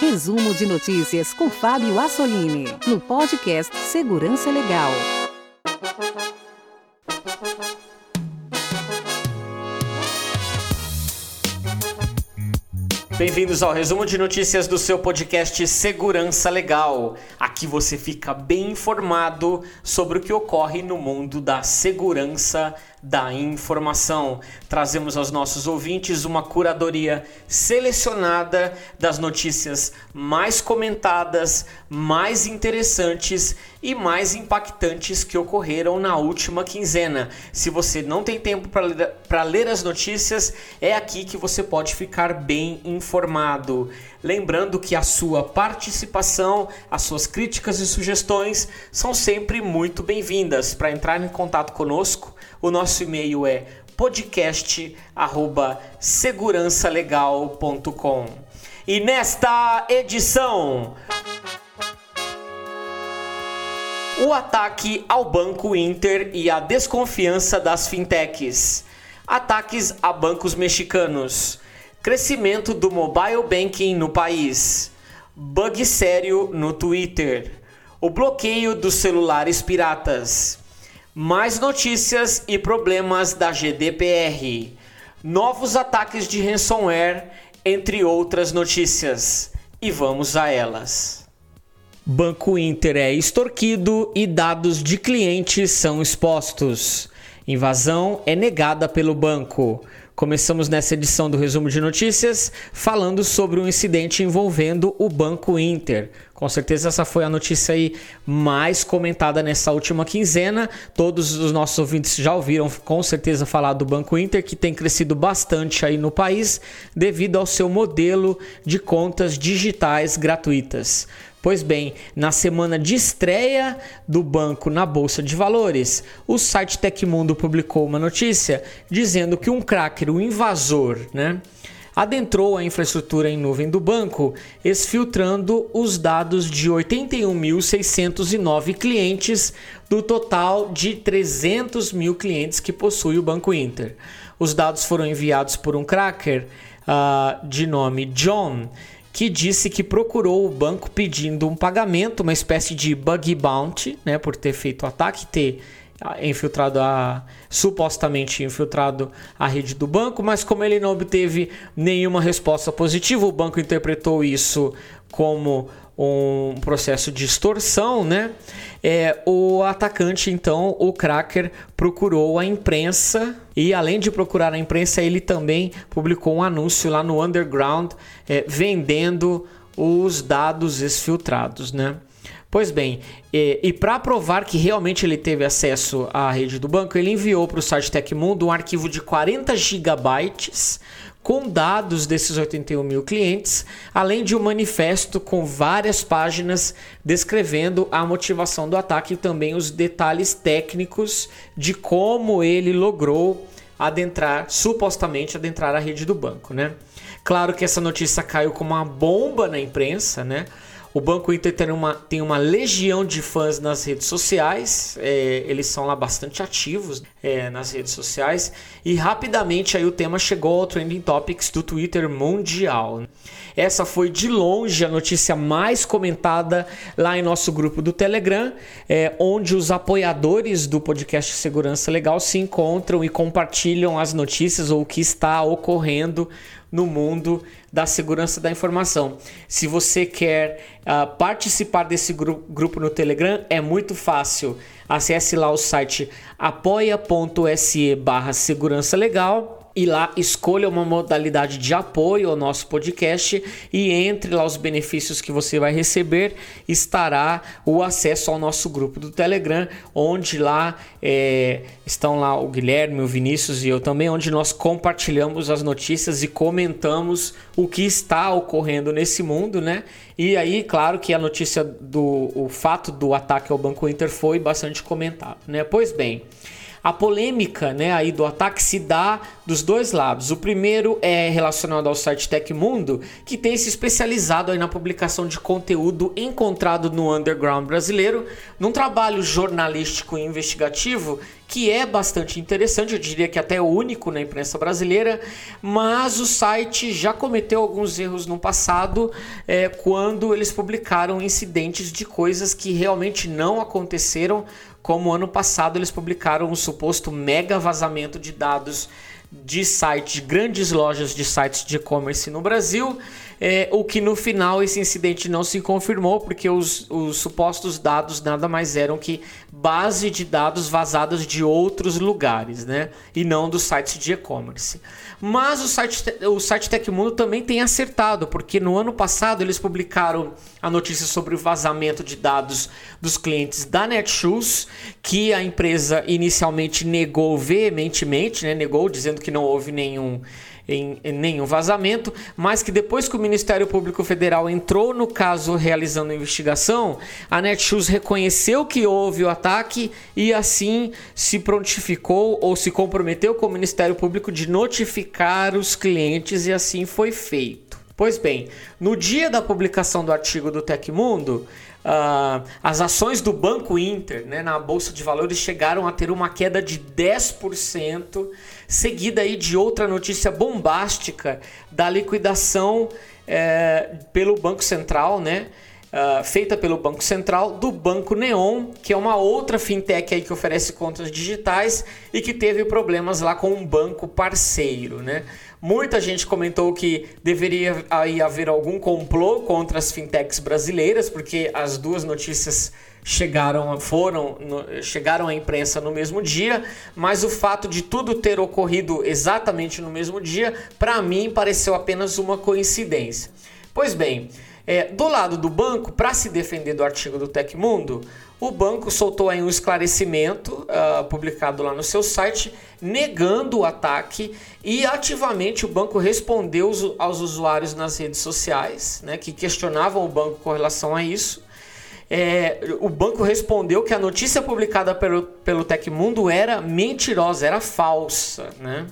Resumo de notícias com Fábio Assolini, no podcast Segurança Legal. Bem-vindos ao resumo de notícias do seu podcast Segurança Legal. Aqui você fica bem informado sobre o que ocorre no mundo da segurança da informação. Trazemos aos nossos ouvintes uma curadoria selecionada das notícias mais comentadas, mais interessantes e mais impactantes que ocorreram na última quinzena. Se você não tem tempo para ler, ler as notícias, é aqui que você pode ficar bem informado. Lembrando que a sua participação, as suas críticas e sugestões são sempre muito bem-vindas. Para entrar em contato conosco, o nosso e-mail é podcast@segurançalegal.com. E nesta edição, o ataque ao Banco Inter e a desconfiança das fintechs. Ataques a bancos mexicanos. Crescimento do mobile banking no país. Bug sério no Twitter. O bloqueio dos celulares piratas. Mais notícias e problemas da GDPR. Novos ataques de ransomware, entre outras notícias. E vamos a elas. Banco Inter é extorquido e dados de clientes são expostos. Invasão é negada pelo banco. Começamos nessa edição do resumo de notícias falando sobre um incidente envolvendo o Banco Inter. Com certeza essa foi a notícia aí mais comentada nessa última quinzena. Todos os nossos ouvintes já ouviram com certeza falar do Banco Inter, que tem crescido bastante aí no país devido ao seu modelo de contas digitais gratuitas. Pois bem, na semana de estreia do banco na Bolsa de Valores, o site Tecmundo publicou uma notícia dizendo que um cracker, um invasor, né? adentrou a infraestrutura em nuvem do banco, exfiltrando os dados de 81.609 clientes do total de 300 mil clientes que possui o Banco Inter. Os dados foram enviados por um cracker uh, de nome John que disse que procurou o banco pedindo um pagamento, uma espécie de bug bounty, né, por ter feito o ataque, ter ah, infiltrado a supostamente infiltrado a rede do banco, mas como ele não obteve nenhuma resposta positiva, o banco interpretou isso como um processo de extorsão, né? É, o atacante, então, o cracker, procurou a imprensa e, além de procurar a imprensa, ele também publicou um anúncio lá no Underground é, vendendo os dados exfiltrados, né? Pois bem, e, e para provar que realmente ele teve acesso à rede do banco, ele enviou para o site Tecmundo um arquivo de 40 gigabytes com dados desses 81 mil clientes, além de um manifesto com várias páginas descrevendo a motivação do ataque e também os detalhes técnicos de como ele logrou adentrar, supostamente adentrar a rede do banco, né? Claro que essa notícia caiu como uma bomba na imprensa, né? O Banco Inter tem uma, tem uma legião de fãs nas redes sociais, é, eles são lá bastante ativos é, nas redes sociais e rapidamente aí o tema chegou ao Trending Topics do Twitter mundial. Essa foi de longe a notícia mais comentada lá em nosso grupo do Telegram, é, onde os apoiadores do podcast Segurança Legal se encontram e compartilham as notícias ou o que está ocorrendo no mundo da segurança da informação. Se você quer uh, participar desse gru grupo no Telegram, é muito fácil. Acesse lá o site apoia.se barra segurança legal e lá escolha uma modalidade de apoio ao nosso podcast e entre lá os benefícios que você vai receber estará o acesso ao nosso grupo do Telegram, onde lá é, estão lá o Guilherme, o Vinícius e eu também, onde nós compartilhamos as notícias e comentamos o que está ocorrendo nesse mundo, né? E aí, claro que a notícia do o fato do ataque ao Banco Inter foi bastante comentado, né? Pois bem, a polêmica né, aí do ataque se dá dos dois lados. O primeiro é relacionado ao site Tecmundo, que tem se especializado aí na publicação de conteúdo encontrado no underground brasileiro, num trabalho jornalístico e investigativo que é bastante interessante, eu diria que até único na imprensa brasileira, mas o site já cometeu alguns erros no passado é, quando eles publicaram incidentes de coisas que realmente não aconteceram, como ano passado eles publicaram um suposto mega vazamento de dados de sites, grandes lojas de sites de e-commerce no Brasil, é, o que no final esse incidente não se confirmou, porque os, os supostos dados nada mais eram que base de dados vazados de outros lugares, né? E não dos sites de e-commerce. Mas o site, o site Tecmundo também tem acertado, porque no ano passado eles publicaram a notícia sobre o vazamento de dados dos clientes da Netshoes, que a empresa inicialmente negou veementemente, né? negou dizendo que não houve nenhum em, em, nenhum vazamento, mas que depois que o Ministério Público Federal entrou no caso realizando a investigação, a Netshoes reconheceu que houve o ataque e assim se prontificou ou se comprometeu com o Ministério Público de notificar os clientes e assim foi feito. Pois bem, no dia da publicação do artigo do Tecmundo, Uh, as ações do Banco Inter né, na Bolsa de Valores chegaram a ter uma queda de 10%, seguida aí de outra notícia bombástica da liquidação é, pelo Banco Central, né? Uh, feita pelo Banco Central do Banco Neon, que é uma outra fintech aí que oferece contas digitais e que teve problemas lá com um banco parceiro, né? Muita gente comentou que deveria aí haver algum complô contra as fintechs brasileiras, porque as duas notícias chegaram foram chegaram à imprensa no mesmo dia, mas o fato de tudo ter ocorrido exatamente no mesmo dia, para mim pareceu apenas uma coincidência. Pois bem, é, do lado do banco, para se defender do artigo do Tecmundo, o banco soltou aí um esclarecimento uh, publicado lá no seu site, negando o ataque e ativamente o banco respondeu aos usuários nas redes sociais, né, que questionavam o banco com relação a isso. É, o banco respondeu que a notícia publicada pelo, pelo Tecmundo era mentirosa, era falsa, né?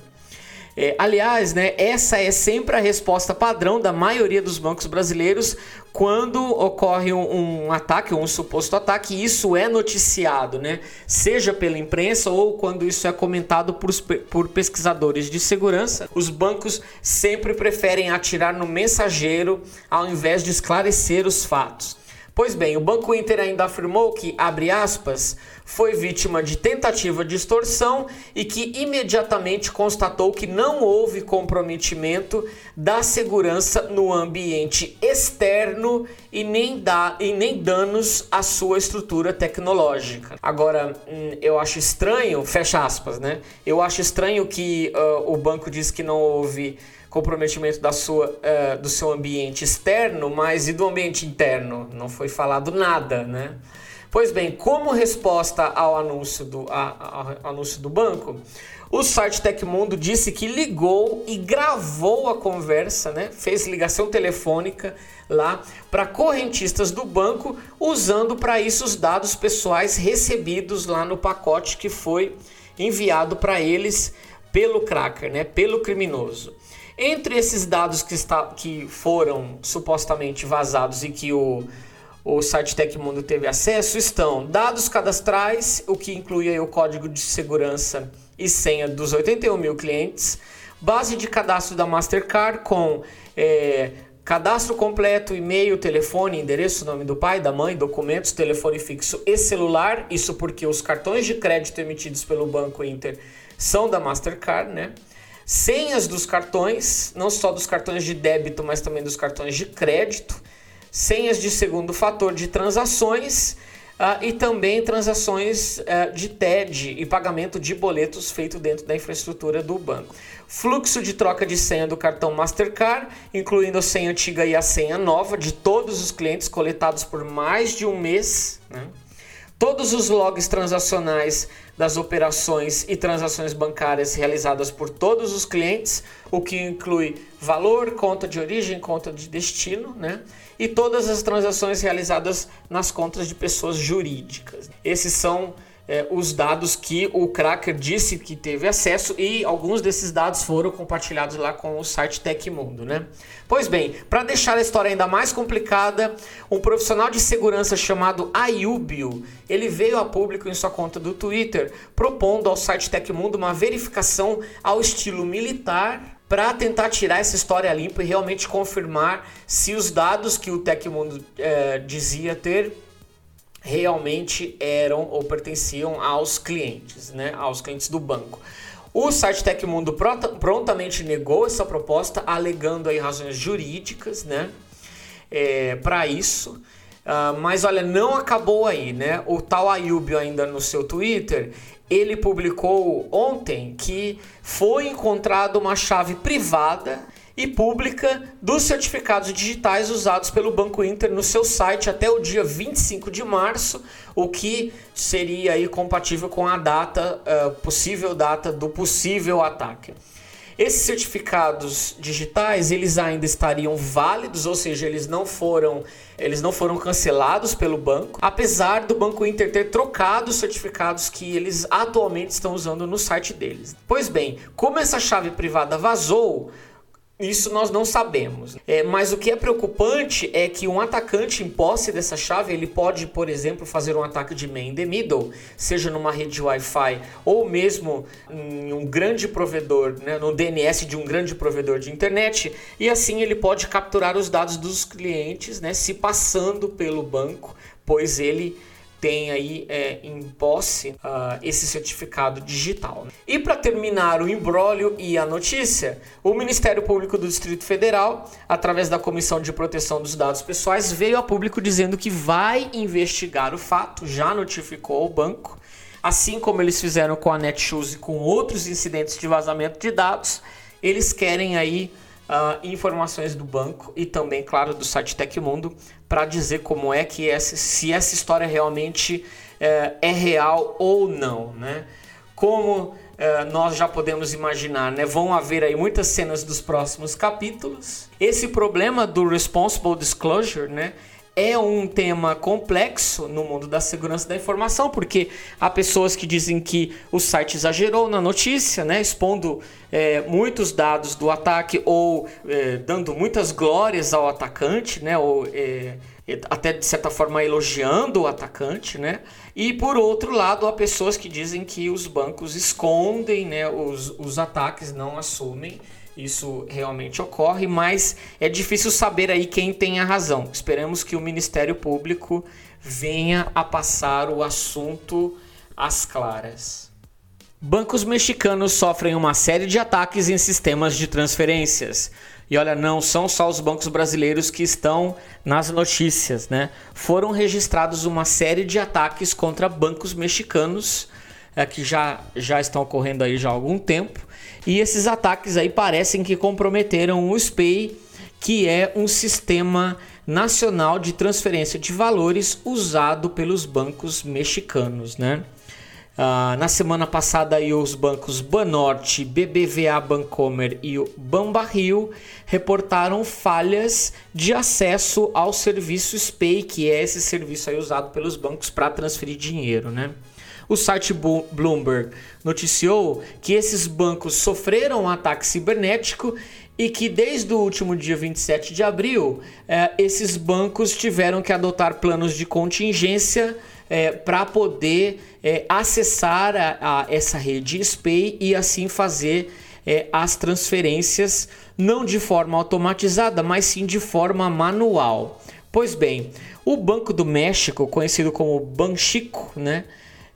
É, aliás, né, essa é sempre a resposta padrão da maioria dos bancos brasileiros quando ocorre um, um ataque, um suposto ataque, isso é noticiado, né? seja pela imprensa ou quando isso é comentado por, por pesquisadores de segurança. Os bancos sempre preferem atirar no mensageiro ao invés de esclarecer os fatos. Pois bem, o Banco Inter ainda afirmou que, abre aspas, foi vítima de tentativa de extorsão e que imediatamente constatou que não houve comprometimento da segurança no ambiente externo e nem, da, e nem danos à sua estrutura tecnológica. Agora, hum, eu acho estranho, fecha aspas, né? Eu acho estranho que uh, o banco diz que não houve comprometimento da sua, uh, do seu ambiente externo, mas e do ambiente interno? Não foi falado nada, né? Pois bem, como resposta ao anúncio do, a, ao anúncio do banco, o site Tecmundo disse que ligou e gravou a conversa, né? fez ligação telefônica lá para correntistas do banco, usando para isso os dados pessoais recebidos lá no pacote que foi enviado para eles pelo cracker, né? pelo criminoso. Entre esses dados que, está, que foram supostamente vazados e que o, o site Tecmundo teve acesso estão dados cadastrais, o que inclui o código de segurança e senha dos 81 mil clientes, base de cadastro da Mastercard com é, cadastro completo, e-mail, telefone, endereço, nome do pai, da mãe, documentos, telefone fixo e celular. Isso porque os cartões de crédito emitidos pelo Banco Inter são da Mastercard, né? Senhas dos cartões, não só dos cartões de débito, mas também dos cartões de crédito, senhas de segundo fator de transações uh, e também transações uh, de TED e pagamento de boletos feito dentro da infraestrutura do banco. Fluxo de troca de senha do cartão Mastercard, incluindo a senha antiga e a senha nova de todos os clientes coletados por mais de um mês. Né? Todos os logs transacionais das operações e transações bancárias realizadas por todos os clientes, o que inclui valor, conta de origem, conta de destino, né? E todas as transações realizadas nas contas de pessoas jurídicas. Esses são é, os dados que o cracker disse que teve acesso e alguns desses dados foram compartilhados lá com o site Tecmundo, né? Pois bem, para deixar a história ainda mais complicada, um profissional de segurança chamado Ayubio, ele veio a público em sua conta do Twitter propondo ao site Tecmundo uma verificação ao estilo militar para tentar tirar essa história limpa e realmente confirmar se os dados que o Tecmundo é, dizia ter realmente eram ou pertenciam aos clientes, né, aos clientes do banco. O site Tecmundo prontamente negou essa proposta, alegando aí razões jurídicas, né, é, para isso. Uh, mas olha, não acabou aí, né? O tal Ayubio ainda no seu Twitter, ele publicou ontem que foi encontrada uma chave privada e pública dos certificados digitais usados pelo Banco Inter no seu site até o dia 25 de março, o que seria aí compatível com a data, uh, possível data do possível ataque. Esses certificados digitais, eles ainda estariam válidos, ou seja, eles não foram, eles não foram cancelados pelo banco, apesar do Banco Inter ter trocado os certificados que eles atualmente estão usando no site deles. Pois bem, como essa chave privada vazou, isso nós não sabemos. É, mas o que é preocupante é que um atacante em posse dessa chave, ele pode, por exemplo, fazer um ataque de man in the middle, seja numa rede Wi-Fi ou mesmo em um grande provedor, né, no DNS de um grande provedor de internet, e assim ele pode capturar os dados dos clientes, né, se passando pelo banco, pois ele tem aí é, em posse uh, esse certificado digital. E para terminar o embrólio e a notícia, o Ministério Público do Distrito Federal, através da Comissão de Proteção dos Dados Pessoais, veio a público dizendo que vai investigar o fato, já notificou o banco, assim como eles fizeram com a Netshoes e com outros incidentes de vazamento de dados, eles querem aí uh, informações do banco e também, claro, do site Tecmundo para dizer como é que essa, se essa história realmente é, é real ou não, né? Como é, nós já podemos imaginar, né? Vão haver aí muitas cenas dos próximos capítulos. Esse problema do responsible disclosure, né? É um tema complexo no mundo da segurança da informação, porque há pessoas que dizem que o site exagerou na notícia, né, expondo é, muitos dados do ataque ou é, dando muitas glórias ao atacante, né, ou é, até de certa forma elogiando o atacante, né? E por outro lado, há pessoas que dizem que os bancos escondem, né, os, os ataques, não assumem isso realmente ocorre, mas é difícil saber aí quem tem a razão. Esperamos que o Ministério Público venha a passar o assunto às claras. Bancos mexicanos sofrem uma série de ataques em sistemas de transferências. E olha, não são só os bancos brasileiros que estão nas notícias, né? Foram registrados uma série de ataques contra bancos mexicanos é, que já, já estão ocorrendo aí já há algum tempo. E esses ataques aí parecem que comprometeram o SPEI, que é um sistema nacional de transferência de valores usado pelos bancos mexicanos, né? Ah, na semana passada, aí, os bancos Banorte, BBVA Bancomer e o Banbarril reportaram falhas de acesso ao serviço SPEI, que é esse serviço aí usado pelos bancos para transferir dinheiro, né? O site Bloomberg noticiou que esses bancos sofreram um ataque cibernético e que desde o último dia 27 de abril, eh, esses bancos tiveram que adotar planos de contingência eh, para poder eh, acessar a, a, essa rede SPAY e assim fazer as transferências não de forma automatizada, mas sim de forma manual. Pois bem, o Banco do México, conhecido como Banxico, né?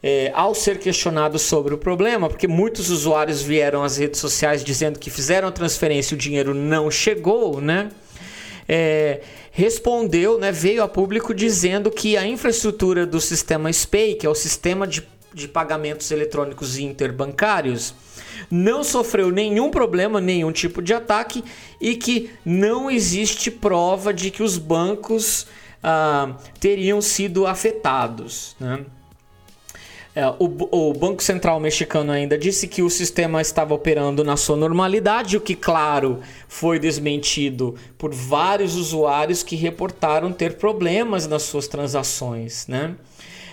É, ao ser questionado sobre o problema, porque muitos usuários vieram às redes sociais dizendo que fizeram a transferência e o dinheiro não chegou, né? É, respondeu, né, veio a público dizendo que a infraestrutura do sistema SPAY, que é o sistema de, de pagamentos eletrônicos interbancários, não sofreu nenhum problema, nenhum tipo de ataque e que não existe prova de que os bancos ah, teriam sido afetados. Né? É, o, o, Banco Central mexicano ainda disse que o sistema estava operando na sua normalidade, o que, claro, foi desmentido por vários usuários que reportaram ter problemas nas suas transações. Né?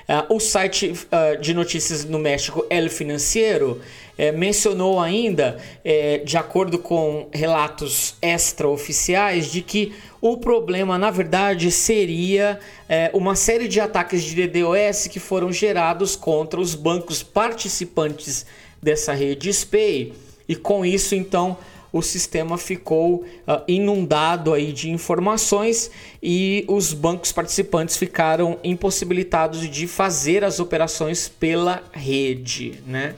Uh, o site uh, de notícias no México, El Financiero, eh, mencionou ainda, eh, de acordo com relatos extraoficiais, de que o problema, na verdade, seria eh, uma série de ataques de DDoS que foram gerados contra os bancos participantes dessa rede SPAY. E com isso, então, o sistema ficou uh, inundado aí de informações e os bancos participantes ficaram impossibilitados de fazer as operações pela rede, né?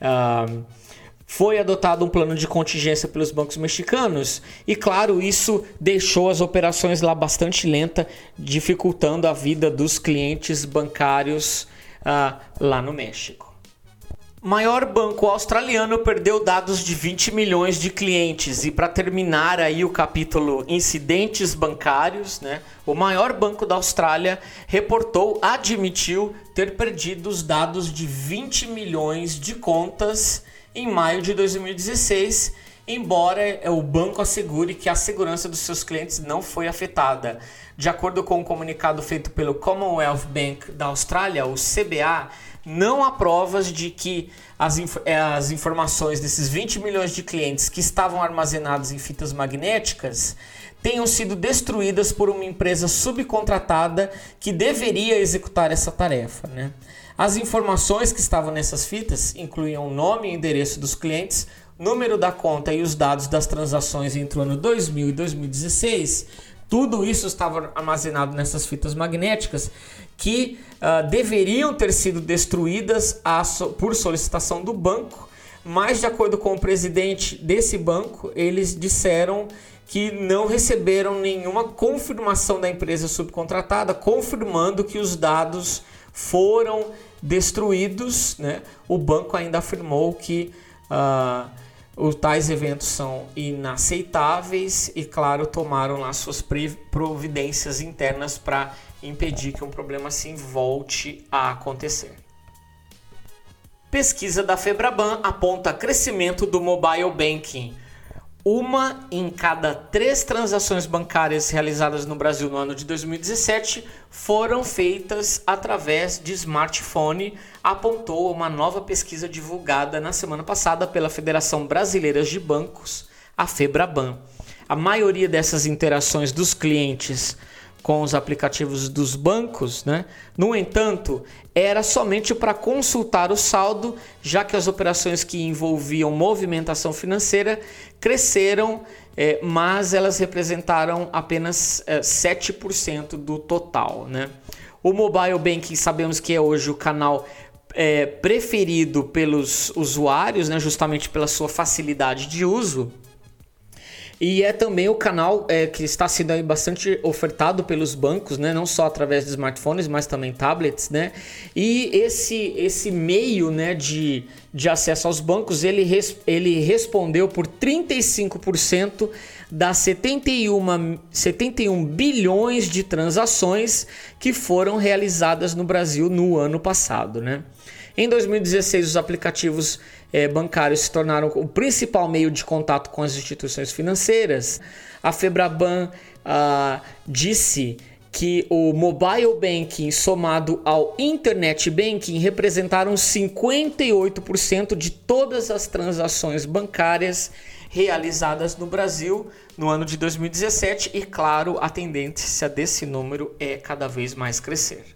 Uh, foi adotado um plano de contingência pelos bancos mexicanos e, claro, isso deixou as operações lá bastante lenta, dificultando a vida dos clientes bancários uh, lá no México maior banco australiano perdeu dados de 20 milhões de clientes. E para terminar aí o capítulo incidentes bancários, né? O maior banco da Austrália reportou, admitiu ter perdido os dados de 20 milhões de contas em maio de 2016, embora o banco assegure que a segurança dos seus clientes não foi afetada. De acordo com um comunicado feito pelo Commonwealth Bank da Austrália, o CBA, não há provas de que as, inf eh, as informações desses 20 milhões de clientes que estavam armazenados em fitas magnéticas tenham sido destruídas por uma empresa subcontratada que deveria executar essa tarefa. Né? As informações que estavam nessas fitas incluíam o nome e endereço dos clientes, número da conta e os dados das transações entre o ano 2000 e 2016. Tudo isso estava armazenado nessas fitas magnéticas que uh, deveriam ter sido destruídas a, por solicitação do banco, mas de acordo com o presidente desse banco, eles disseram que não receberam nenhuma confirmação da empresa subcontratada, confirmando que os dados foram destruídos. Né? O banco ainda afirmou que uh, os tais eventos são inaceitáveis e, claro, tomaram lá suas providências internas para impedir que um problema assim volte a acontecer. Pesquisa da Febraban aponta crescimento do mobile banking. Uma em cada três transações bancárias realizadas no Brasil no ano de 2017 foram feitas através de smartphone, apontou uma nova pesquisa divulgada na semana passada pela Federação Brasileira de Bancos, a Febraban. A maioria dessas interações dos clientes com os aplicativos dos bancos, né? No entanto, era somente para consultar o saldo, já que as operações que envolviam movimentação financeira cresceram, é, mas elas representaram apenas é, 7% do total, né? O mobile banking sabemos que é hoje o canal é, preferido pelos usuários, né? Justamente pela sua facilidade de uso. E é também o canal é, que está sendo aí bastante ofertado pelos bancos, né? não só através de smartphones, mas também tablets. Né? E esse, esse meio né, de, de acesso aos bancos, ele, res, ele respondeu por 35% das 71, 71 bilhões de transações que foram realizadas no Brasil no ano passado. Né? Em 2016, os aplicativos eh, bancários se tornaram o principal meio de contato com as instituições financeiras. A Febraban ah, disse que o mobile banking somado ao internet banking representaram 58% de todas as transações bancárias realizadas no Brasil no ano de 2017 e claro, a tendência desse número é cada vez mais crescer.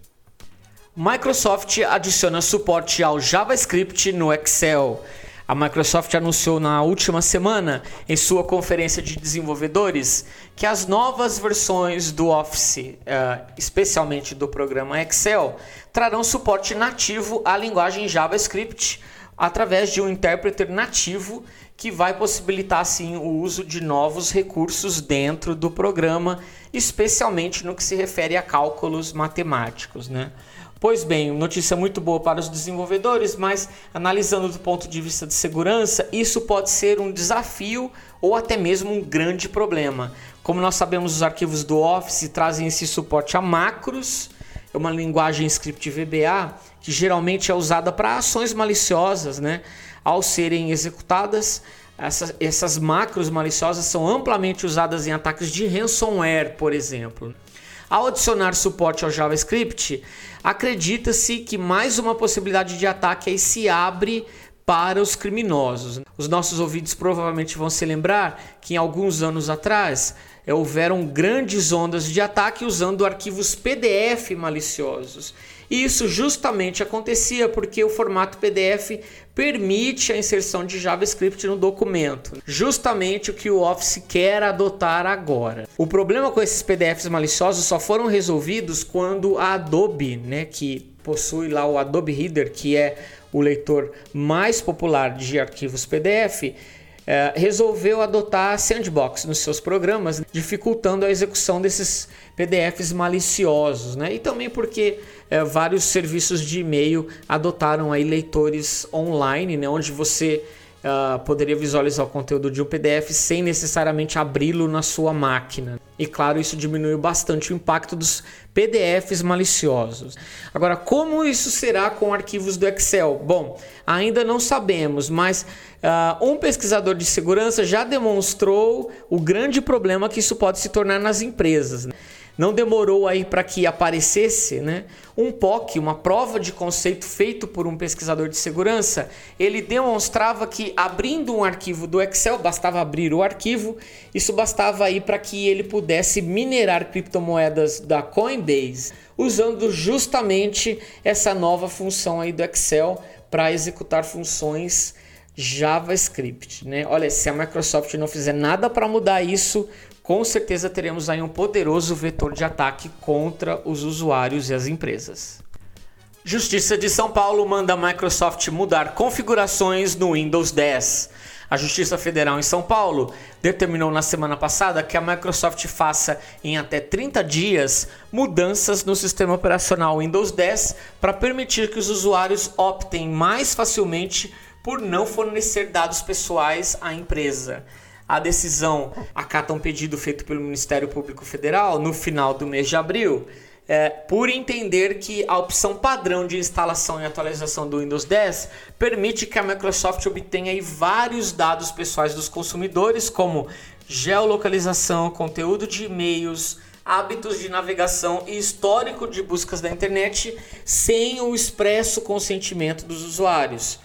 Microsoft adiciona suporte ao JavaScript no Excel. A Microsoft anunciou na última semana, em sua conferência de desenvolvedores, que as novas versões do Office, uh, especialmente do programa Excel, trarão suporte nativo à linguagem JavaScript através de um intérprete nativo que vai possibilitar assim o uso de novos recursos dentro do programa, especialmente no que se refere a cálculos matemáticos, né? Pois bem, notícia muito boa para os desenvolvedores, mas analisando do ponto de vista de segurança, isso pode ser um desafio ou até mesmo um grande problema. Como nós sabemos, os arquivos do Office trazem esse suporte a macros, é uma linguagem script VBA que geralmente é usada para ações maliciosas, né? Ao serem executadas, essas, essas macros maliciosas são amplamente usadas em ataques de ransomware, por exemplo. Ao adicionar suporte ao JavaScript, acredita-se que mais uma possibilidade de ataque aí se abre para os criminosos. Os nossos ouvintes provavelmente vão se lembrar que em alguns anos atrás houveram grandes ondas de ataque usando arquivos PDF maliciosos. E isso justamente acontecia porque o formato PDF permite a inserção de JavaScript no documento. Justamente o que o Office quer adotar agora. O problema com esses PDFs maliciosos só foram resolvidos quando a Adobe, né, que possui lá o Adobe Reader, que é o leitor mais popular de arquivos PDF, é, resolveu adotar sandbox nos seus programas, dificultando a execução desses PDFs maliciosos, né? E também porque é, vários serviços de e-mail adotaram aí leitores online, né? Onde você uh, poderia visualizar o conteúdo de um PDF sem necessariamente abri-lo na sua máquina. E claro, isso diminuiu bastante o impacto dos PDFs maliciosos. Agora, como isso será com arquivos do Excel? Bom, ainda não sabemos, mas uh, um pesquisador de segurança já demonstrou o grande problema que isso pode se tornar nas empresas. Né? Não demorou aí para que aparecesse né, um POC, uma prova de conceito feito por um pesquisador de segurança. Ele demonstrava que abrindo um arquivo do Excel, bastava abrir o arquivo, isso bastava aí para que ele pudesse minerar criptomoedas da Coinbase, usando justamente essa nova função aí do Excel para executar funções JavaScript, né? Olha, se a Microsoft não fizer nada para mudar isso, com certeza teremos aí um poderoso vetor de ataque contra os usuários e as empresas. Justiça de São Paulo manda a Microsoft mudar configurações no Windows 10. A Justiça Federal em São Paulo determinou na semana passada que a Microsoft faça em até 30 dias mudanças no sistema operacional Windows 10 para permitir que os usuários optem mais facilmente por não fornecer dados pessoais à empresa a decisão acata um pedido feito pelo Ministério Público Federal no final do mês de abril, é, por entender que a opção padrão de instalação e atualização do Windows 10 permite que a Microsoft obtenha vários dados pessoais dos consumidores, como geolocalização, conteúdo de e-mails, hábitos de navegação e histórico de buscas da internet, sem o expresso consentimento dos usuários.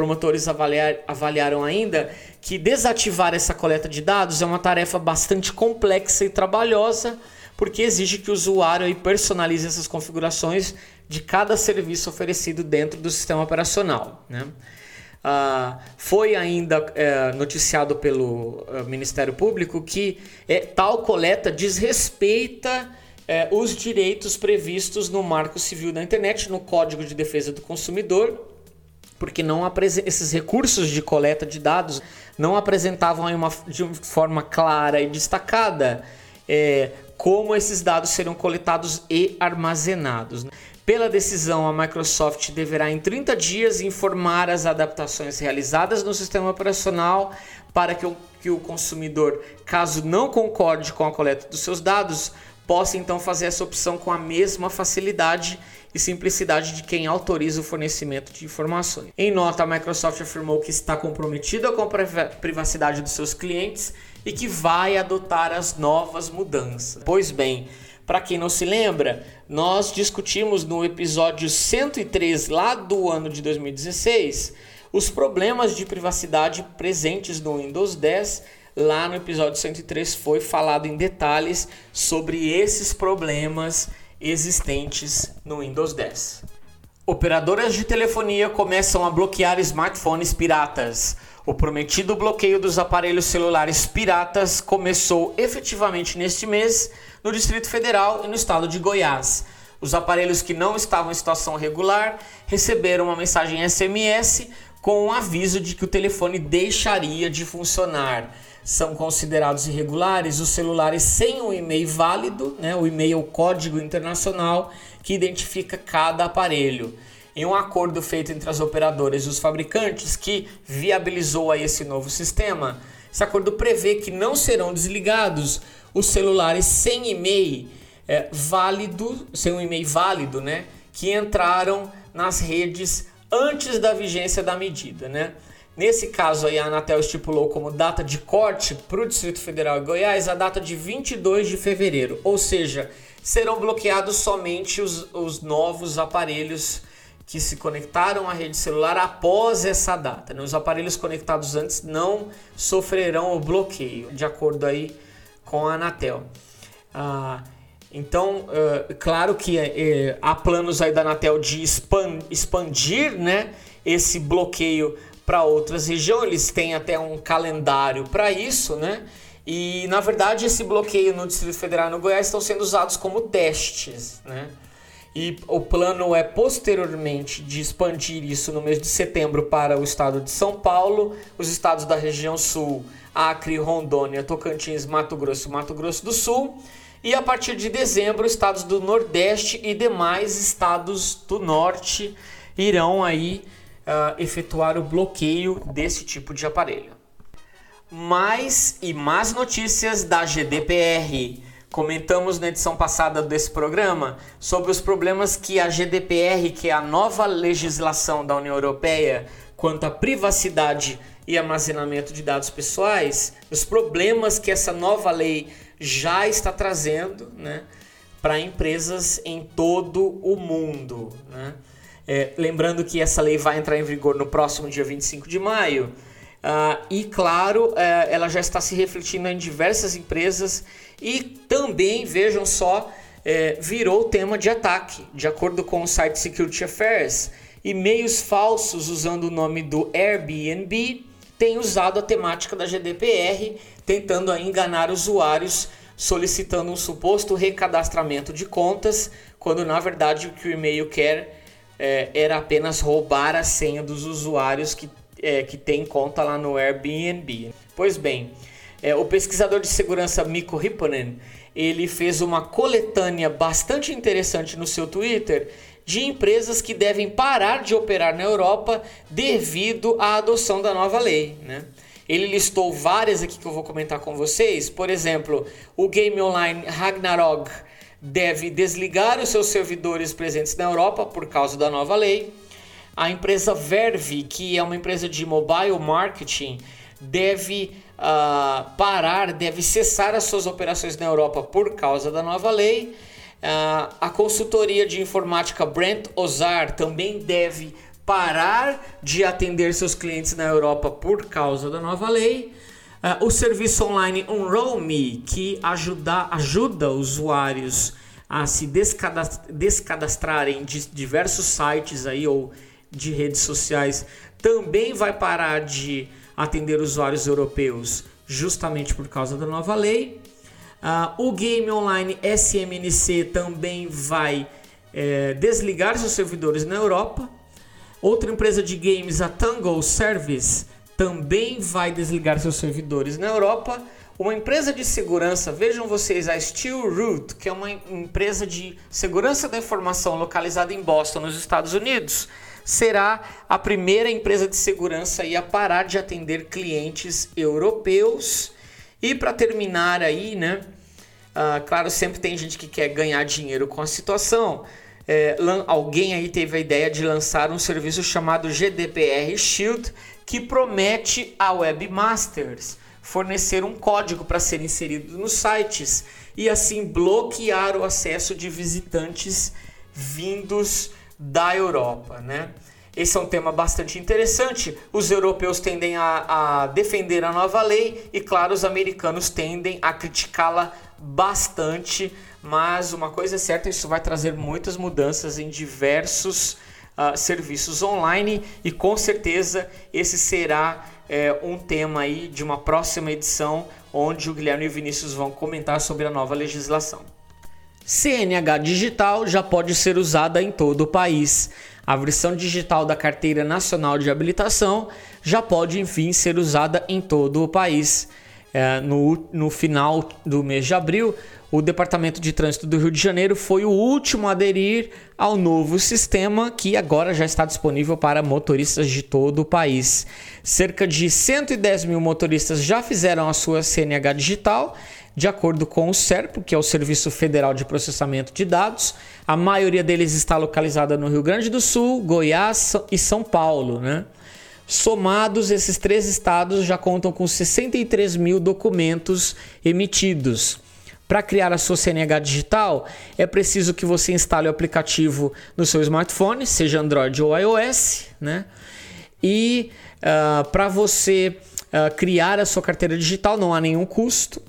Promotores avaliar, avaliaram ainda que desativar essa coleta de dados é uma tarefa bastante complexa e trabalhosa, porque exige que o usuário personalize essas configurações de cada serviço oferecido dentro do sistema operacional. Né? Uh, foi ainda uh, noticiado pelo uh, Ministério Público que é, tal coleta desrespeita é, os direitos previstos no Marco Civil da Internet, no Código de Defesa do Consumidor, porque não esses recursos de coleta de dados não apresentavam uma, de uma forma clara e destacada é, como esses dados seriam coletados e armazenados. Pela decisão, a Microsoft deverá em 30 dias informar as adaptações realizadas no sistema operacional para que o, que o consumidor, caso não concorde com a coleta dos seus dados, possa então fazer essa opção com a mesma facilidade e simplicidade de quem autoriza o fornecimento de informações. Em nota, a Microsoft afirmou que está comprometida com a privacidade dos seus clientes e que vai adotar as novas mudanças. Pois bem, para quem não se lembra, nós discutimos no episódio 103 lá do ano de 2016 os problemas de privacidade presentes no Windows 10 lá no episódio 103 foi falado em detalhes sobre esses problemas existentes no Windows 10. Operadoras de telefonia começam a bloquear smartphones piratas. O prometido bloqueio dos aparelhos celulares piratas começou efetivamente neste mês no Distrito Federal e no estado de Goiás. Os aparelhos que não estavam em situação regular receberam uma mensagem SMS com um aviso de que o telefone deixaria de funcionar são considerados irregulares os celulares sem um e-mail válido, né, o e-mail código internacional que identifica cada aparelho. Em um acordo feito entre as operadoras e os fabricantes que viabilizou aí esse novo sistema, esse acordo prevê que não serão desligados os celulares sem e-mail é, válido, sem um e-mail válido, né, que entraram nas redes antes da vigência da medida, né? Nesse caso aí, a Anatel estipulou como data de corte para o Distrito Federal e Goiás a data de 22 de fevereiro, ou seja, serão bloqueados somente os, os novos aparelhos que se conectaram à rede celular após essa data. Né? Os aparelhos conectados antes não sofrerão o bloqueio, de acordo aí com a Anatel. Ah, então, uh, claro que uh, há planos aí da Anatel de expandir né, esse bloqueio para outras regiões, eles têm até um calendário para isso, né? E na verdade esse bloqueio no Distrito Federal e no Goiás estão sendo usados como testes, né? E o plano é posteriormente de expandir isso no mês de setembro para o estado de São Paulo, os estados da região sul, Acre, Rondônia, Tocantins, Mato Grosso e Mato Grosso do Sul. E a partir de dezembro, estados do Nordeste e demais estados do Norte irão aí uh, efetuar o bloqueio desse tipo de aparelho. Mais e mais notícias da GDPR. Comentamos na edição passada desse programa sobre os problemas que a GDPR, que é a nova legislação da União Europeia quanto à privacidade e armazenamento de dados pessoais, os problemas que essa nova lei já está trazendo né, para empresas em todo o mundo. Né? É, lembrando que essa lei vai entrar em vigor no próximo dia 25 de maio. Uh, e claro, uh, ela já está se refletindo em diversas empresas e também, vejam só, uh, virou tema de ataque. De acordo com o site Security Affairs, e-mails falsos usando o nome do Airbnb têm usado a temática da GDPR, tentando enganar usuários solicitando um suposto recadastramento de contas, quando na verdade o que o e-mail quer é, era apenas roubar a senha dos usuários que, é, que tem conta lá no Airbnb. Pois bem, é, o pesquisador de segurança Mikko Ripponen ele fez uma coletânea bastante interessante no seu Twitter de empresas que devem parar de operar na Europa devido à adoção da nova lei. Né? Ele listou várias aqui que eu vou comentar com vocês. Por exemplo, o game online Ragnarok deve desligar os seus servidores presentes na Europa por causa da nova lei. A empresa Verve, que é uma empresa de mobile marketing, deve uh, parar, deve cessar as suas operações na Europa por causa da nova lei. Uh, a consultoria de informática Brent Ozar também deve parar de atender seus clientes na Europa por causa da nova lei. Uh, o serviço online Unroll.me, que ajuda, ajuda usuários a se descadastrarem de diversos sites aí ou de redes sociais, também vai parar de atender usuários europeus justamente por causa da nova lei. Uh, o game online SMNC também vai é, desligar seus servidores na Europa. Outra empresa de games, a Tango Service, também vai desligar seus servidores na Europa. Uma empresa de segurança, vejam vocês, a Steelroot, que é uma empresa de segurança da informação localizada em Boston, nos Estados Unidos, será a primeira empresa de segurança a parar de atender clientes europeus. E para terminar aí, né? Uh, claro, sempre tem gente que quer ganhar dinheiro com a situação. É, alguém aí teve a ideia de lançar um serviço chamado GDPR Shield que promete a webmasters fornecer um código para ser inserido nos sites e assim bloquear o acesso de visitantes vindos da Europa, né? Esse é um tema bastante interessante. Os europeus tendem a, a defender a nova lei e, claro, os americanos tendem a criticá-la bastante. Mas uma coisa é certa, isso vai trazer muitas mudanças em diversos uh, serviços online e com certeza esse será é, um tema aí de uma próxima edição onde o Guilherme e o Vinícius vão comentar sobre a nova legislação. CNH digital já pode ser usada em todo o país. A versão digital da Carteira Nacional de Habilitação já pode, enfim, ser usada em todo o país. É, no, no final do mês de abril, o Departamento de Trânsito do Rio de Janeiro foi o último a aderir ao novo sistema que agora já está disponível para motoristas de todo o país. Cerca de 110 mil motoristas já fizeram a sua CNH digital, de acordo com o SERPO, que é o Serviço Federal de Processamento de Dados. A maioria deles está localizada no Rio Grande do Sul, Goiás e São Paulo, né? Somados, esses três estados já contam com 63 mil documentos emitidos. Para criar a sua CNH digital, é preciso que você instale o aplicativo no seu smartphone, seja Android ou iOS, né? E uh, para você uh, criar a sua carteira digital não há nenhum custo.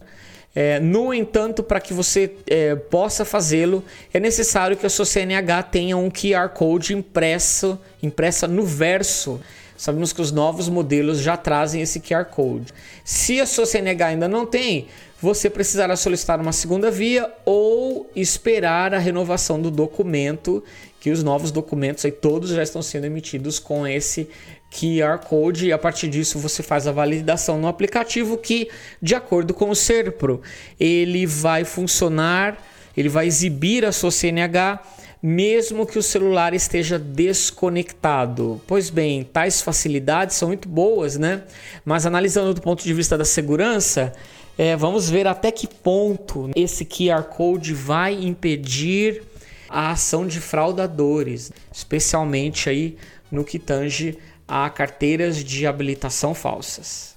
É, no entanto, para que você é, possa fazê-lo, é necessário que a sua CNH tenha um QR Code impresso, impressa no verso Sabemos que os novos modelos já trazem esse QR Code. Se a sua CNH ainda não tem, você precisará solicitar uma segunda via ou esperar a renovação do documento, que os novos documentos aí todos já estão sendo emitidos com esse QR Code e a partir disso você faz a validação no aplicativo que, de acordo com o Serpro, ele vai funcionar, ele vai exibir a sua CNH mesmo que o celular esteja desconectado. Pois bem, tais facilidades são muito boas, né? Mas analisando do ponto de vista da segurança, é, vamos ver até que ponto esse QR Code vai impedir a ação de fraudadores, especialmente aí no que tange a carteiras de habilitação falsas.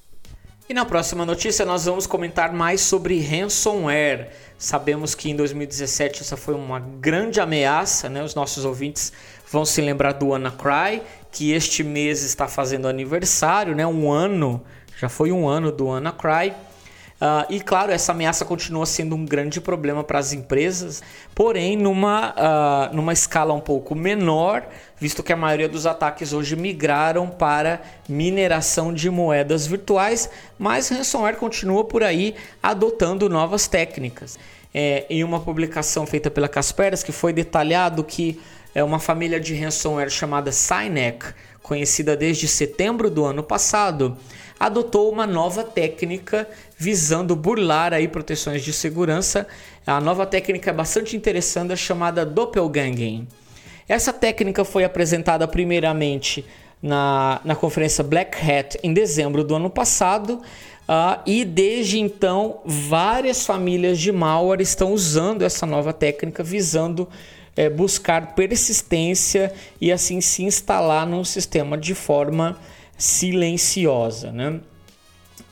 E na próxima notícia nós vamos comentar mais sobre ransomware. Sabemos que em 2017 essa foi uma grande ameaça, né? Os nossos ouvintes vão se lembrar do WannaCry, que este mês está fazendo aniversário, né? Um ano, já foi um ano do WannaCry. Uh, e claro, essa ameaça continua sendo um grande problema para as empresas, porém numa, uh, numa escala um pouco menor, visto que a maioria dos ataques hoje migraram para mineração de moedas virtuais, mas ransomware continua por aí adotando novas técnicas. É, em uma publicação feita pela Kaspersky foi detalhado que é uma família de ransomware chamada Synec, conhecida desde setembro do ano passado, adotou uma nova técnica visando burlar aí proteções de segurança. A nova técnica é bastante interessante, chamada Doppelganging. Essa técnica foi apresentada primeiramente na, na conferência Black Hat em dezembro do ano passado. Uh, e desde então, várias famílias de malware estão usando essa nova técnica, visando é, buscar persistência e assim se instalar no sistema de forma silenciosa. Né?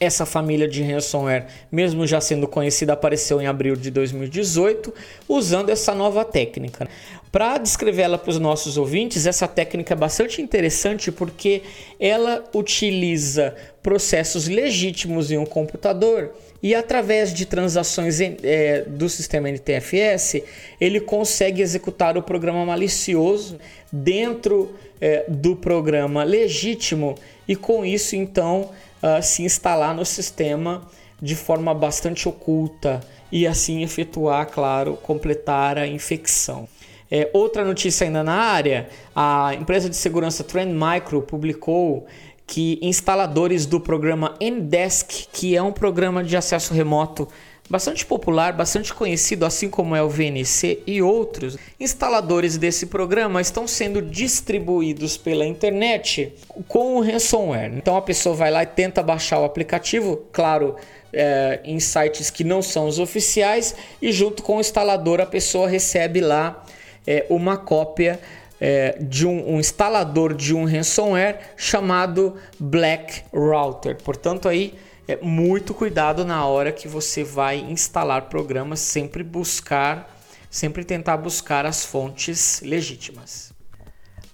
Essa família de ransomware, mesmo já sendo conhecida, apareceu em abril de 2018 usando essa nova técnica. Para descrevê-la para os nossos ouvintes, essa técnica é bastante interessante porque ela utiliza processos legítimos em um computador e através de transações é, do sistema NTFS ele consegue executar o programa malicioso dentro é, do programa legítimo e com isso então uh, se instalar no sistema de forma bastante oculta e assim efetuar, claro, completar a infecção. É, outra notícia ainda na área, a empresa de segurança Trend Micro publicou que instaladores do programa Ndesk, que é um programa de acesso remoto bastante popular, bastante conhecido, assim como é o VNC e outros, instaladores desse programa estão sendo distribuídos pela internet com o ransomware. Então a pessoa vai lá e tenta baixar o aplicativo, claro, é, em sites que não são os oficiais, e junto com o instalador a pessoa recebe lá é, uma cópia é, de um, um, instalador de um ransomware chamado Black Router. Portanto, aí é muito cuidado na hora que você vai instalar programas, sempre buscar, sempre tentar buscar as fontes legítimas.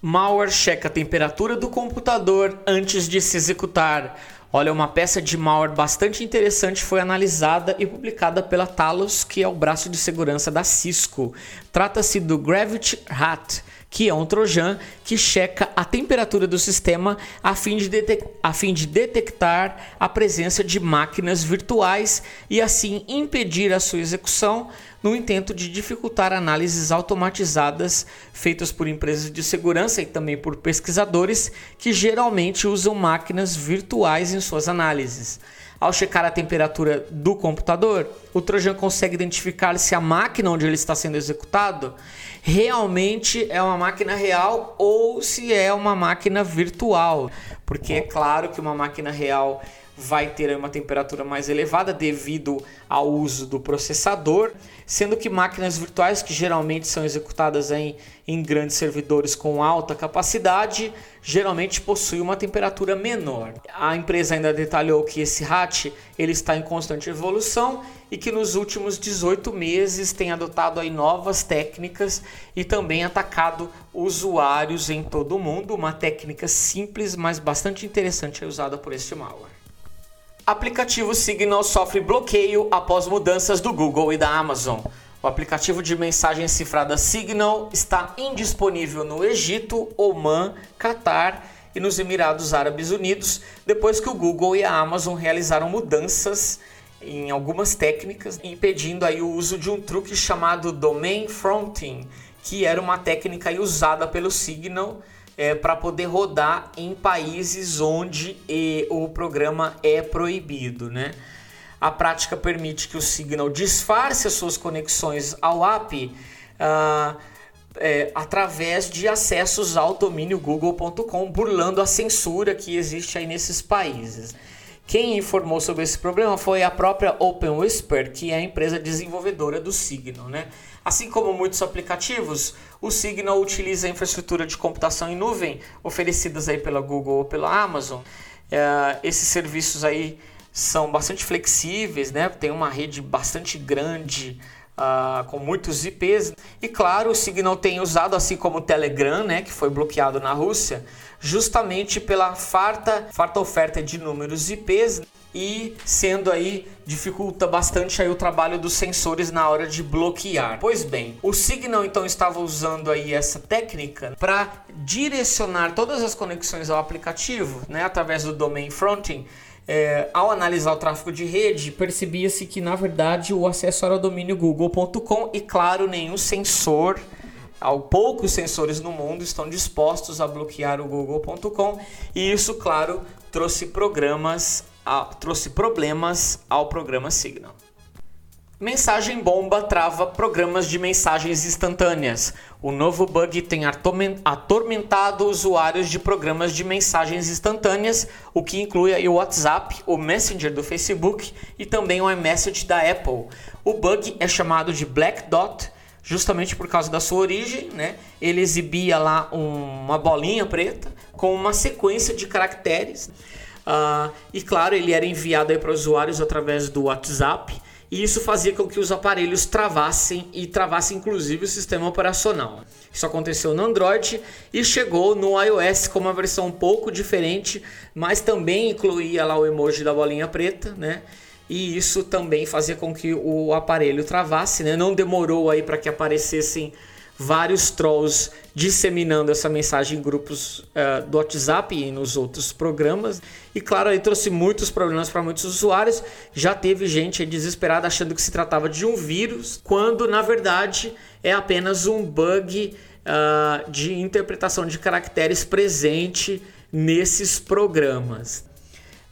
Malware checa a temperatura do computador antes de se executar. Olha, uma peça de malware bastante interessante foi analisada e publicada pela Talos, que é o braço de segurança da Cisco. Trata-se do Gravity Hat, que é um trojan que checa a temperatura do sistema a fim de, a fim de detectar a presença de máquinas virtuais e assim impedir a sua execução no intento de dificultar análises automatizadas feitas por empresas de segurança e também por pesquisadores que geralmente usam máquinas virtuais em suas análises. Ao checar a temperatura do computador, o Trojan consegue identificar se a máquina onde ele está sendo executado realmente é uma máquina real ou se é uma máquina virtual. Porque é claro que uma máquina real vai ter uma temperatura mais elevada devido ao uso do processador, sendo que máquinas virtuais que geralmente são executadas em, em grandes servidores com alta capacidade, geralmente possuem uma temperatura menor. A empresa ainda detalhou que esse hatch ele está em constante evolução e que nos últimos 18 meses tem adotado aí novas técnicas e também atacado usuários em todo o mundo, uma técnica simples, mas bastante interessante usada por este malware. Aplicativo Signal sofre bloqueio após mudanças do Google e da Amazon. O aplicativo de mensagem cifrada Signal está indisponível no Egito, Oman, Catar e nos Emirados Árabes Unidos, depois que o Google e a Amazon realizaram mudanças em algumas técnicas, impedindo aí o uso de um truque chamado Domain Fronting, que era uma técnica usada pelo Signal é, para poder rodar em países onde e, o programa é proibido, né? A prática permite que o Signal disfarce as suas conexões ao app ah, é, através de acessos ao domínio google.com, burlando a censura que existe aí nesses países. Quem informou sobre esse problema foi a própria OpenWhisper, que é a empresa desenvolvedora do Signal, né? Assim como muitos aplicativos, o Signal utiliza a infraestrutura de computação em nuvem oferecidas aí pela Google ou pela Amazon. É, esses serviços aí são bastante flexíveis, né? tem uma rede bastante grande uh, com muitos IPs. E claro, o Signal tem usado, assim como o Telegram, né, que foi bloqueado na Rússia, justamente pela farta, farta oferta de números IPs e sendo aí dificulta bastante aí o trabalho dos sensores na hora de bloquear. Pois bem, o Signal então estava usando aí essa técnica para direcionar todas as conexões ao aplicativo, né, através do domain fronting. É, ao analisar o tráfego de rede, percebia-se que na verdade o acesso era o domínio google.com e claro, nenhum sensor ao poucos sensores no mundo estão dispostos a bloquear o google.com e isso, claro, trouxe programas a, trouxe problemas ao programa Signal. Mensagem bomba trava programas de mensagens instantâneas. O novo bug tem atormentado usuários de programas de mensagens instantâneas, o que inclui o WhatsApp, o Messenger do Facebook e também o iMessage da Apple. O bug é chamado de Black Dot, justamente por causa da sua origem, né? Ele exibia lá um, uma bolinha preta com uma sequência de caracteres Uh, e claro, ele era enviado para usuários através do WhatsApp e isso fazia com que os aparelhos travassem e travassem inclusive o sistema operacional. Isso aconteceu no Android e chegou no iOS com uma versão um pouco diferente, mas também incluía lá o emoji da bolinha preta, né? E isso também fazia com que o aparelho travasse, né? Não demorou aí para que aparecessem vários trolls disseminando essa mensagem em grupos uh, do WhatsApp e nos outros programas. E claro, aí trouxe muitos problemas para muitos usuários. Já teve gente desesperada achando que se tratava de um vírus, quando na verdade é apenas um bug uh, de interpretação de caracteres presente nesses programas.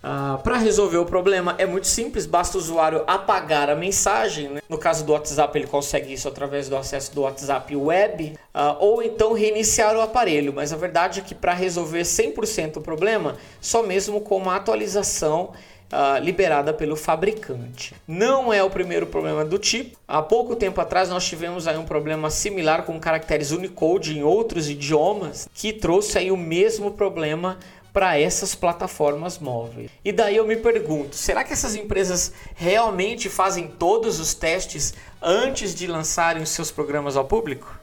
Ah, para resolver o problema é muito simples, basta o usuário apagar a mensagem. Né? No caso do WhatsApp, ele consegue isso através do acesso do WhatsApp web, uh, ou então reiniciar o aparelho. Mas a verdade é que para resolver 100% o problema, só mesmo com uma atualização Uh, liberada pelo fabricante. Não é o primeiro problema do tipo. Há pouco tempo atrás nós tivemos aí um problema similar com caracteres Unicode em outros idiomas que trouxe aí o mesmo problema para essas plataformas móveis. E daí eu me pergunto, será que essas empresas realmente fazem todos os testes antes de lançarem os seus programas ao público?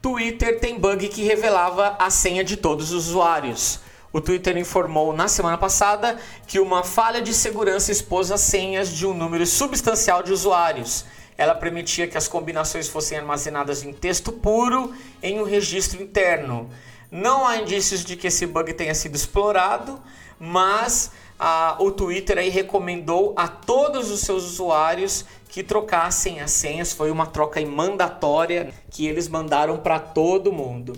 Twitter tem bug que revelava a senha de todos os usuários. O Twitter informou na semana passada que uma falha de segurança expôs as senhas de um número substancial de usuários. Ela permitia que as combinações fossem armazenadas em texto puro em um registro interno. Não há indícios de que esse bug tenha sido explorado, mas ah, o Twitter aí recomendou a todos os seus usuários que trocassem as senhas. Foi uma troca mandatória que eles mandaram para todo mundo.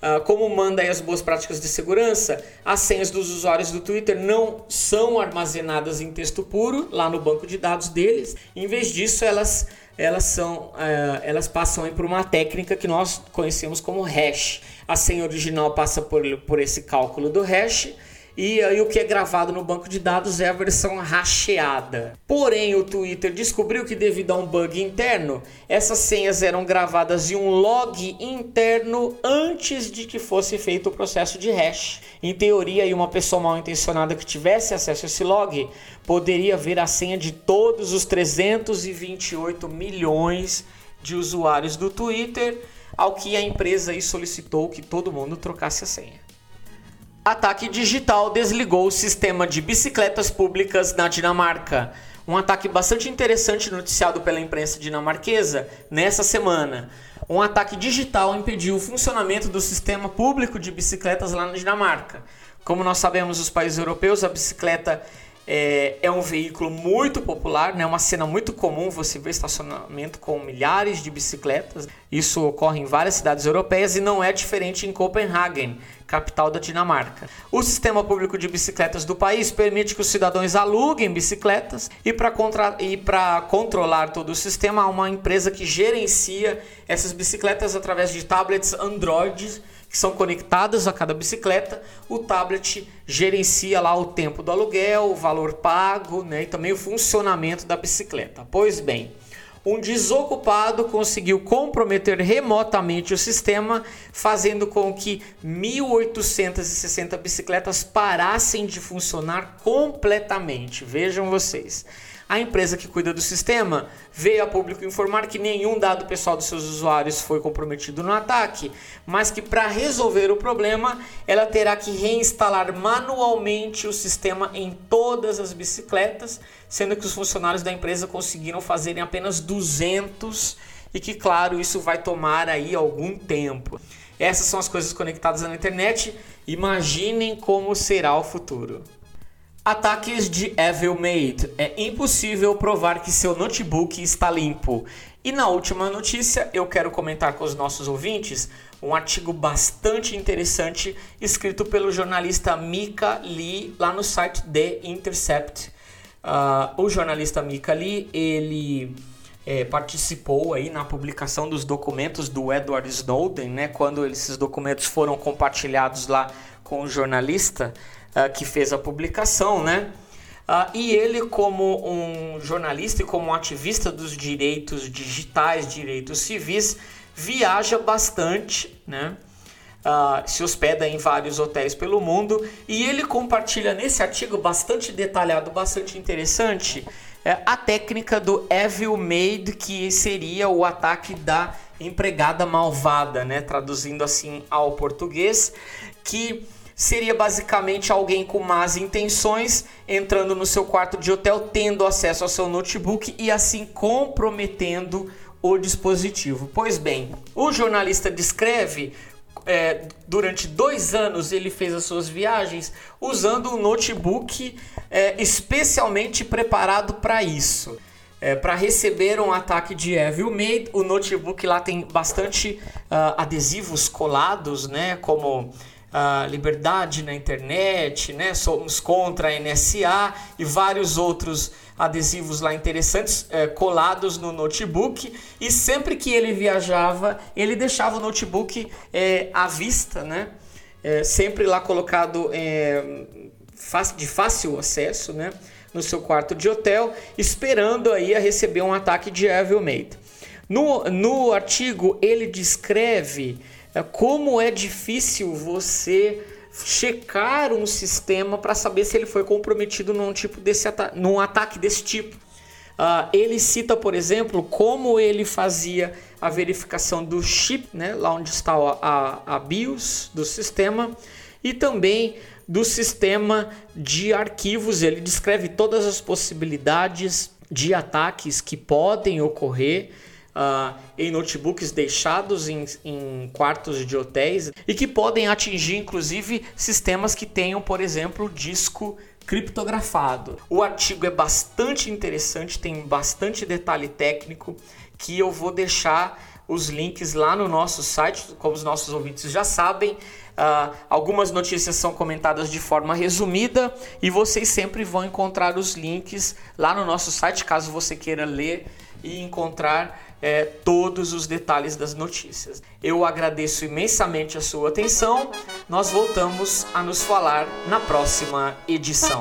Uh, como manda as boas práticas de segurança, as senhas dos usuários do Twitter não são armazenadas em texto puro lá no banco de dados deles. Em vez disso, elas, elas, são, uh, elas passam por uma técnica que nós conhecemos como hash. A senha original passa por, por esse cálculo do hash e aí o que é gravado no banco de dados é a versão racheada. Porém, o Twitter descobriu que devido a um bug interno, essas senhas eram gravadas em um log interno antes de que fosse feito o processo de hash. Em teoria, uma pessoa mal intencionada que tivesse acesso a esse log poderia ver a senha de todos os 328 milhões de usuários do Twitter, ao que a empresa solicitou que todo mundo trocasse a senha. Ataque digital desligou o sistema de bicicletas públicas na Dinamarca. Um ataque bastante interessante noticiado pela imprensa dinamarquesa nessa semana. Um ataque digital impediu o funcionamento do sistema público de bicicletas lá na Dinamarca. Como nós sabemos, os países europeus, a bicicleta é, é, um veículo muito popular, né? uma cena muito comum você vê estacionamento com milhares de bicicletas. Isso ocorre em várias cidades europeias e não é diferente em Copenhagen, capital da Dinamarca. O sistema público de bicicletas do país permite que os cidadãos aluguem bicicletas e para contra... controlar todo o sistema há uma empresa que gerencia essas bicicletas através de tablets Android que são conectadas a cada bicicleta. O tablet gerencia lá o tempo do aluguel, o valor pago né, e também o funcionamento da bicicleta. Pois bem, um desocupado conseguiu comprometer remotamente o sistema, fazendo com que 1.860 bicicletas parassem de funcionar completamente. Vejam vocês. A empresa que cuida do sistema veio a público informar que nenhum dado pessoal dos seus usuários foi comprometido no ataque, mas que para resolver o problema ela terá que reinstalar manualmente o sistema em todas as bicicletas, sendo que os funcionários da empresa conseguiram fazer em apenas 200 e que claro, isso vai tomar aí algum tempo. Essas são as coisas conectadas na internet. Imaginem como será o futuro. Ataques de Evilmate. É impossível provar que seu notebook está limpo. E na última notícia, eu quero comentar com os nossos ouvintes um artigo bastante interessante escrito pelo jornalista Mika Lee lá no site The Intercept. Uh, o jornalista Mika Lee, ele é, participou aí na publicação dos documentos do Edward Snowden, né, quando esses documentos foram compartilhados lá com o jornalista uh, que fez a publicação, né? Uh, e ele, como um jornalista e como um ativista dos direitos digitais, direitos civis, viaja bastante, né? Uh, se hospeda em vários hotéis pelo mundo e ele compartilha nesse artigo bastante detalhado, bastante interessante, é, a técnica do Evil Maid, que seria o ataque da empregada malvada, né? traduzindo assim ao português, que seria basicamente alguém com más intenções entrando no seu quarto de hotel, tendo acesso ao seu notebook e assim comprometendo o dispositivo. Pois bem, o jornalista descreve é, durante dois anos ele fez as suas viagens usando um notebook é, especialmente preparado para isso. É, para receber um ataque de Evil Made, o notebook lá tem bastante uh, adesivos colados, né? Como a liberdade na internet, né? Somos contra a NSA e vários outros adesivos lá interessantes é, colados no notebook. E sempre que ele viajava, ele deixava o notebook é, à vista, né? É, sempre lá colocado de fácil acesso, né? No seu quarto de hotel, esperando aí a receber um ataque de Evil Mate. No, no artigo ele descreve como é difícil você checar um sistema para saber se ele foi comprometido num tipo desse ata num ataque desse tipo. Uh, ele cita, por exemplo, como ele fazia a verificação do chip, né, lá onde está a, a BIOS do sistema, e também do sistema de arquivos. Ele descreve todas as possibilidades de ataques que podem ocorrer uh, em notebooks deixados em, em quartos de hotéis e que podem atingir inclusive sistemas que tenham, por exemplo, disco criptografado. O artigo é bastante interessante, tem bastante detalhe técnico que eu vou deixar os links lá no nosso site, como os nossos ouvintes já sabem. Uh, algumas notícias são comentadas de forma resumida e vocês sempre vão encontrar os links lá no nosso site, caso você queira ler e encontrar é, todos os detalhes das notícias. Eu agradeço imensamente a sua atenção. Nós voltamos a nos falar na próxima edição.